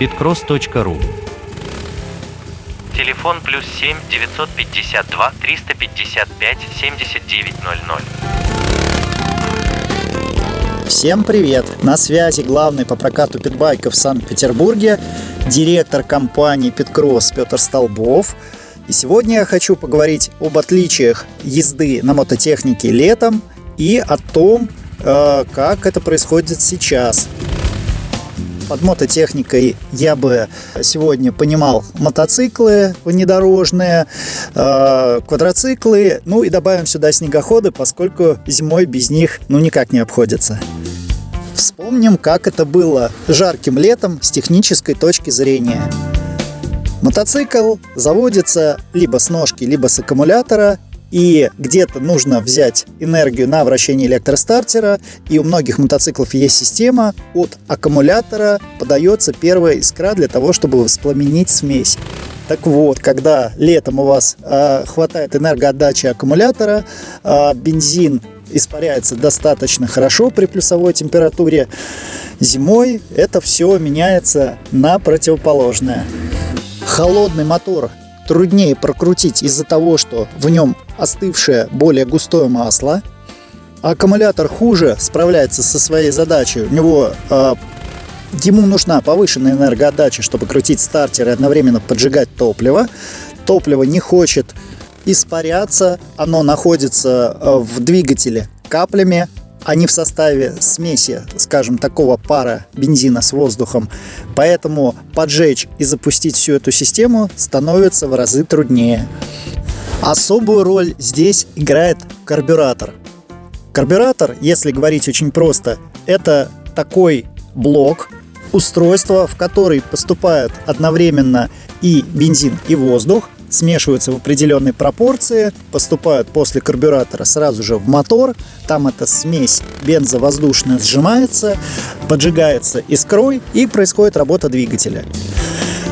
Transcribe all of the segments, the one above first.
bitcross.ru Телефон плюс 7 952 355 7900. Всем привет! На связи главный по прокату питбайков в Санкт-Петербурге, директор компании Питкросс Петр Столбов. И сегодня я хочу поговорить об отличиях езды на мототехнике летом и о том, э, как это происходит сейчас. Под мототехникой я бы сегодня понимал мотоциклы внедорожные, э, квадроциклы, ну и добавим сюда снегоходы, поскольку зимой без них ну никак не обходится. Вспомним, как это было жарким летом с технической точки зрения. Мотоцикл заводится либо с ножки, либо с аккумулятора и где-то нужно взять энергию на вращение электростартера, и у многих мотоциклов есть система, от аккумулятора подается первая искра для того, чтобы воспламенить смесь. Так вот, когда летом у вас э, хватает энергоотдачи аккумулятора, э, бензин испаряется достаточно хорошо при плюсовой температуре, зимой это все меняется на противоположное. Холодный мотор труднее прокрутить из-за того, что в нем остывшее более густое масло. Аккумулятор хуже справляется со своей задачей. У него э, ему нужна повышенная энергоотдача, чтобы крутить стартер и одновременно поджигать топливо. Топливо не хочет испаряться, оно находится в двигателе каплями, они в составе смеси, скажем, такого пара бензина с воздухом. Поэтому поджечь и запустить всю эту систему становится в разы труднее. Особую роль здесь играет карбюратор. Карбюратор, если говорить очень просто, это такой блок, устройство, в который поступают одновременно и бензин, и воздух, смешиваются в определенной пропорции, поступают после карбюратора сразу же в мотор, там эта смесь бензовоздушная сжимается, поджигается искрой и происходит работа двигателя.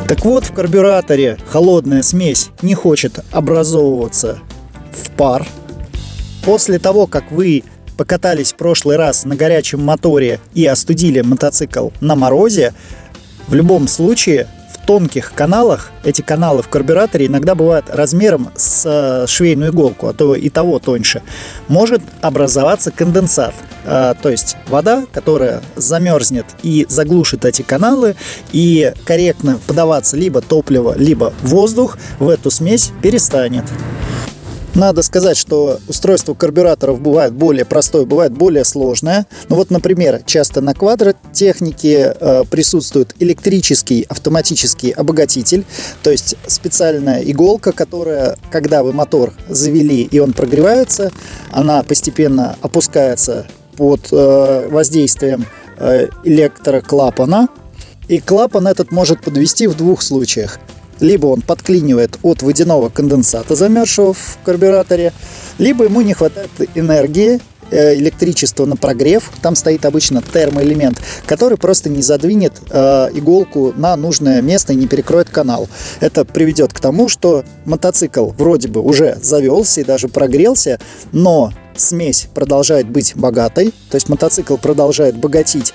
Так вот, в карбюраторе холодная смесь не хочет образовываться в пар. После того, как вы покатались в прошлый раз на горячем моторе и остудили мотоцикл на морозе, в любом случае тонких каналах, эти каналы в карбюраторе иногда бывают размером с э, швейную иголку, а то и того тоньше, может образоваться конденсат. А, то есть вода, которая замерзнет и заглушит эти каналы, и корректно подаваться либо топливо, либо воздух в эту смесь перестанет. Надо сказать, что устройство карбюраторов бывает более простое, бывает более сложное. Ну вот, например, часто на квадротехнике э, присутствует электрический автоматический обогатитель, то есть специальная иголка, которая, когда вы мотор завели и он прогревается, она постепенно опускается под э, воздействием э, электроклапана, и клапан этот может подвести в двух случаях либо он подклинивает от водяного конденсата, замерзшего в карбюраторе, либо ему не хватает энергии, э, электричества на прогрев. Там стоит обычно термоэлемент, который просто не задвинет э, иголку на нужное место и не перекроет канал. Это приведет к тому, что мотоцикл вроде бы уже завелся и даже прогрелся, но смесь продолжает быть богатой, то есть мотоцикл продолжает богатить,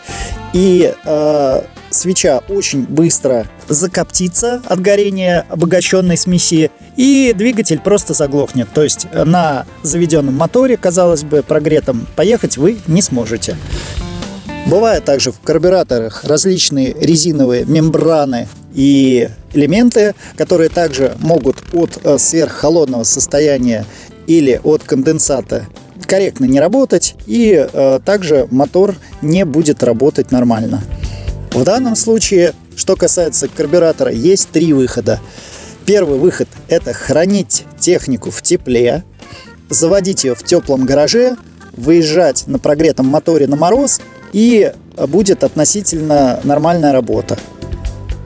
и э, свеча очень быстро закоптится от горения обогащенной смеси, и двигатель просто заглохнет. То есть на заведенном моторе, казалось бы, прогретом поехать вы не сможете. Бывают также в карбюраторах различные резиновые мембраны и элементы, которые также могут от э, сверххолодного состояния или от конденсата корректно не работать, и э, также мотор не будет работать нормально. В данном случае, что касается карбюратора, есть три выхода. Первый выход – это хранить технику в тепле, заводить ее в теплом гараже, выезжать на прогретом моторе на мороз, и будет относительно нормальная работа.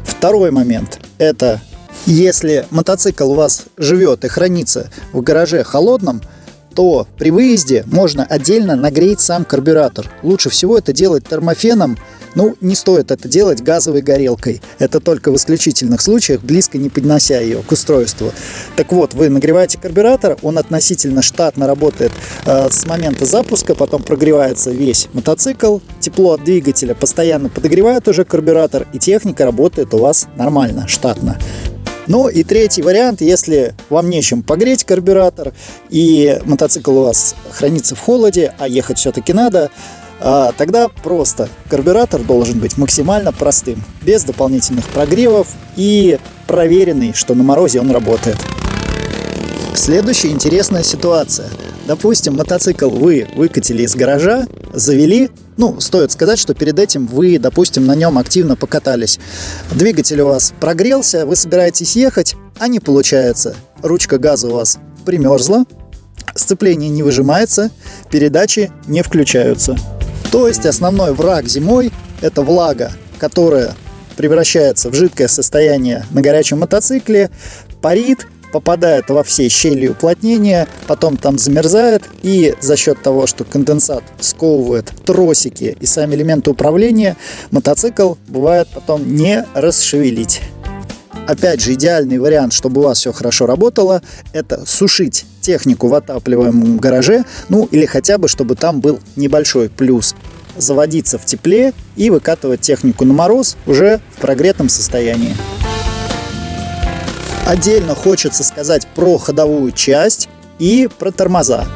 Второй момент – это если мотоцикл у вас живет и хранится в гараже холодном – то при выезде можно отдельно нагреть сам карбюратор. Лучше всего это делать термофеном, ну, не стоит это делать газовой горелкой. Это только в исключительных случаях, близко не поднося ее к устройству. Так вот, вы нагреваете карбюратор, он относительно штатно работает э, с момента запуска, потом прогревается весь мотоцикл, тепло от двигателя постоянно подогревает уже карбюратор, и техника работает у вас нормально, штатно. Ну и третий вариант, если вам нечем погреть карбюратор и мотоцикл у вас хранится в холоде, а ехать все-таки надо, а, тогда просто карбюратор должен быть максимально простым, без дополнительных прогревов и проверенный, что на морозе он работает. Следующая интересная ситуация. Допустим, мотоцикл вы выкатили из гаража, завели, ну, стоит сказать, что перед этим вы, допустим, на нем активно покатались. Двигатель у вас прогрелся, вы собираетесь ехать, а не получается. Ручка газа у вас примерзла, сцепление не выжимается, передачи не включаются. То есть основной враг зимой – это влага, которая превращается в жидкое состояние на горячем мотоцикле, парит, попадает во все щели уплотнения, потом там замерзает, и за счет того, что конденсат сковывает тросики и сами элементы управления, мотоцикл бывает потом не расшевелить. Опять же, идеальный вариант, чтобы у вас все хорошо работало, это сушить технику в отапливаемом гараже, ну или хотя бы, чтобы там был небольшой плюс заводиться в тепле и выкатывать технику на мороз уже в прогретом состоянии. Отдельно хочется сказать про ходовую часть и про тормоза.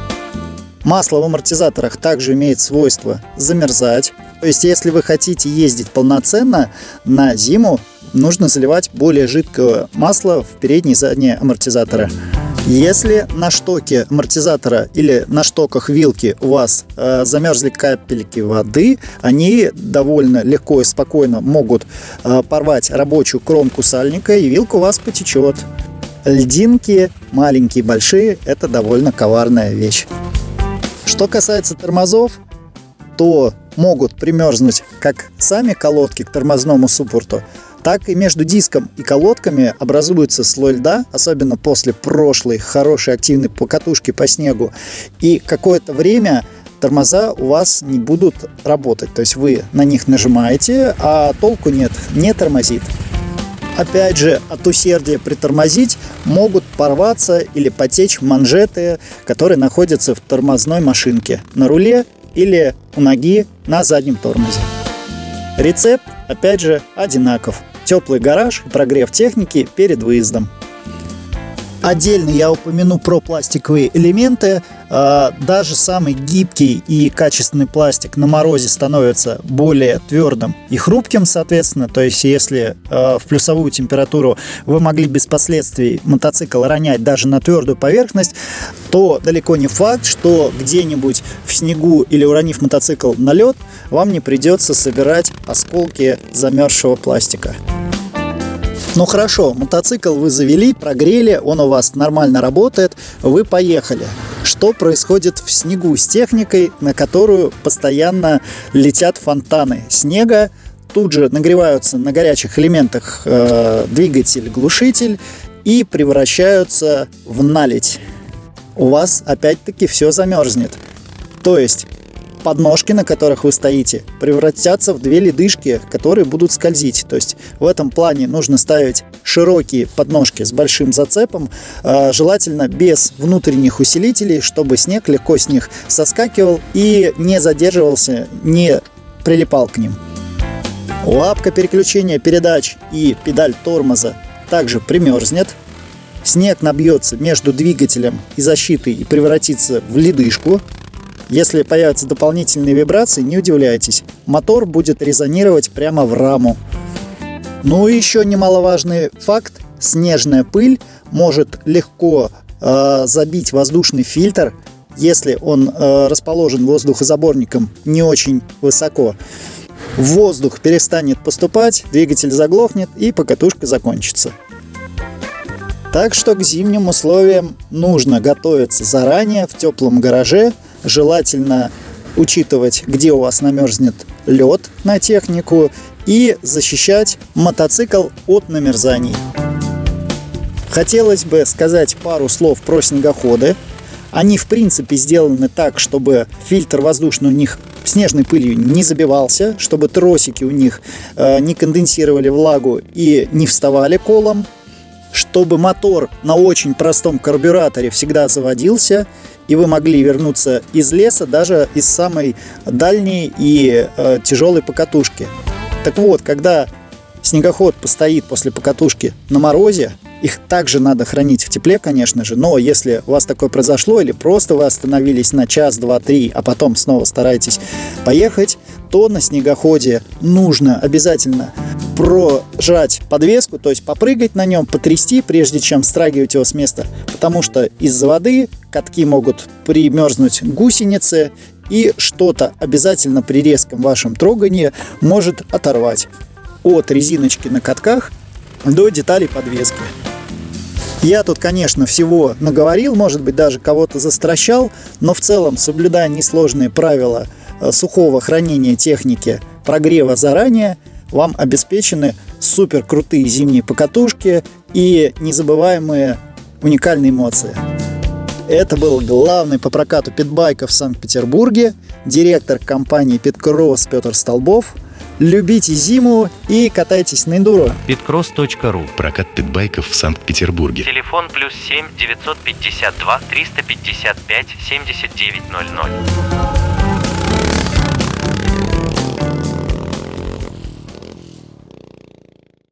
Масло в амортизаторах также имеет свойство замерзать. То есть, если вы хотите ездить полноценно на зиму, нужно заливать более жидкое масло в передние и задние амортизаторы. Если на штоке амортизатора или на штоках вилки у вас э, замерзли капельки воды, они довольно легко и спокойно могут э, порвать рабочую кромку сальника, и вилка у вас потечет. Льдинки, маленькие, большие, это довольно коварная вещь. Что касается тормозов, то могут примерзнуть как сами колодки к тормозному суппорту, так и между диском и колодками образуется слой льда, особенно после прошлой хорошей активной покатушки по снегу. И какое-то время тормоза у вас не будут работать. То есть вы на них нажимаете, а толку нет, не тормозит. Опять же, от усердия притормозить могут порваться или потечь манжеты, которые находятся в тормозной машинке на руле или у ноги на заднем тормозе. Рецепт, опять же, одинаков теплый гараж, прогрев техники перед выездом. Отдельно я упомяну про пластиковые элементы. А, даже самый гибкий и качественный пластик на морозе становится более твердым и хрупким, соответственно. То есть, если а, в плюсовую температуру вы могли без последствий мотоцикл ронять даже на твердую поверхность, то далеко не факт, что где-нибудь в снегу или уронив мотоцикл на лед, вам не придется собирать осколки замерзшего пластика. Ну хорошо, мотоцикл вы завели, прогрели, он у вас нормально работает, вы поехали. Что происходит в снегу с техникой, на которую постоянно летят фонтаны снега, тут же нагреваются на горячих элементах э, двигатель, глушитель и превращаются в наледь. У вас опять-таки все замерзнет. То есть подножки, на которых вы стоите, превратятся в две ледышки, которые будут скользить. То есть в этом плане нужно ставить широкие подножки с большим зацепом, а, желательно без внутренних усилителей, чтобы снег легко с них соскакивал и не задерживался, не прилипал к ним. Лапка переключения передач и педаль тормоза также примерзнет. Снег набьется между двигателем и защитой и превратится в ледышку, если появятся дополнительные вибрации, не удивляйтесь. Мотор будет резонировать прямо в раму. Ну и еще немаловажный факт. Снежная пыль может легко э, забить воздушный фильтр, если он э, расположен воздухозаборником не очень высоко. Воздух перестанет поступать, двигатель заглохнет и покатушка закончится. Так что к зимним условиям нужно готовиться заранее в теплом гараже – желательно учитывать, где у вас намерзнет лед на технику и защищать мотоцикл от намерзаний. Хотелось бы сказать пару слов про снегоходы. Они, в принципе, сделаны так, чтобы фильтр воздушный у них снежной пылью не забивался, чтобы тросики у них э, не конденсировали влагу и не вставали колом, чтобы мотор на очень простом карбюраторе всегда заводился, и вы могли вернуться из леса даже из самой дальней и э, тяжелой покатушки. Так вот, когда снегоход постоит после покатушки на морозе, их также надо хранить в тепле, конечно же, но если у вас такое произошло или просто вы остановились на час, два, три, а потом снова стараетесь поехать, то на снегоходе нужно обязательно прожать подвеску, то есть попрыгать на нем, потрясти, прежде чем страгивать его с места, потому что из-за воды катки могут примерзнуть гусеницы, и что-то обязательно при резком вашем трогании может оторвать от резиночки на катках до деталей подвески. Я тут, конечно, всего наговорил, может быть, даже кого-то застращал, но в целом, соблюдая несложные правила э, сухого хранения техники, прогрева заранее, вам обеспечены супер крутые зимние покатушки и незабываемые уникальные эмоции. Это был главный по прокату питбайков в Санкт-Петербурге, директор компании Питкросс Петр Столбов – Любите зиму и катайтесь на эндуро. Pitcross.ru Прокат питбайков в Санкт-Петербурге. Телефон плюс 7 952 355 7900.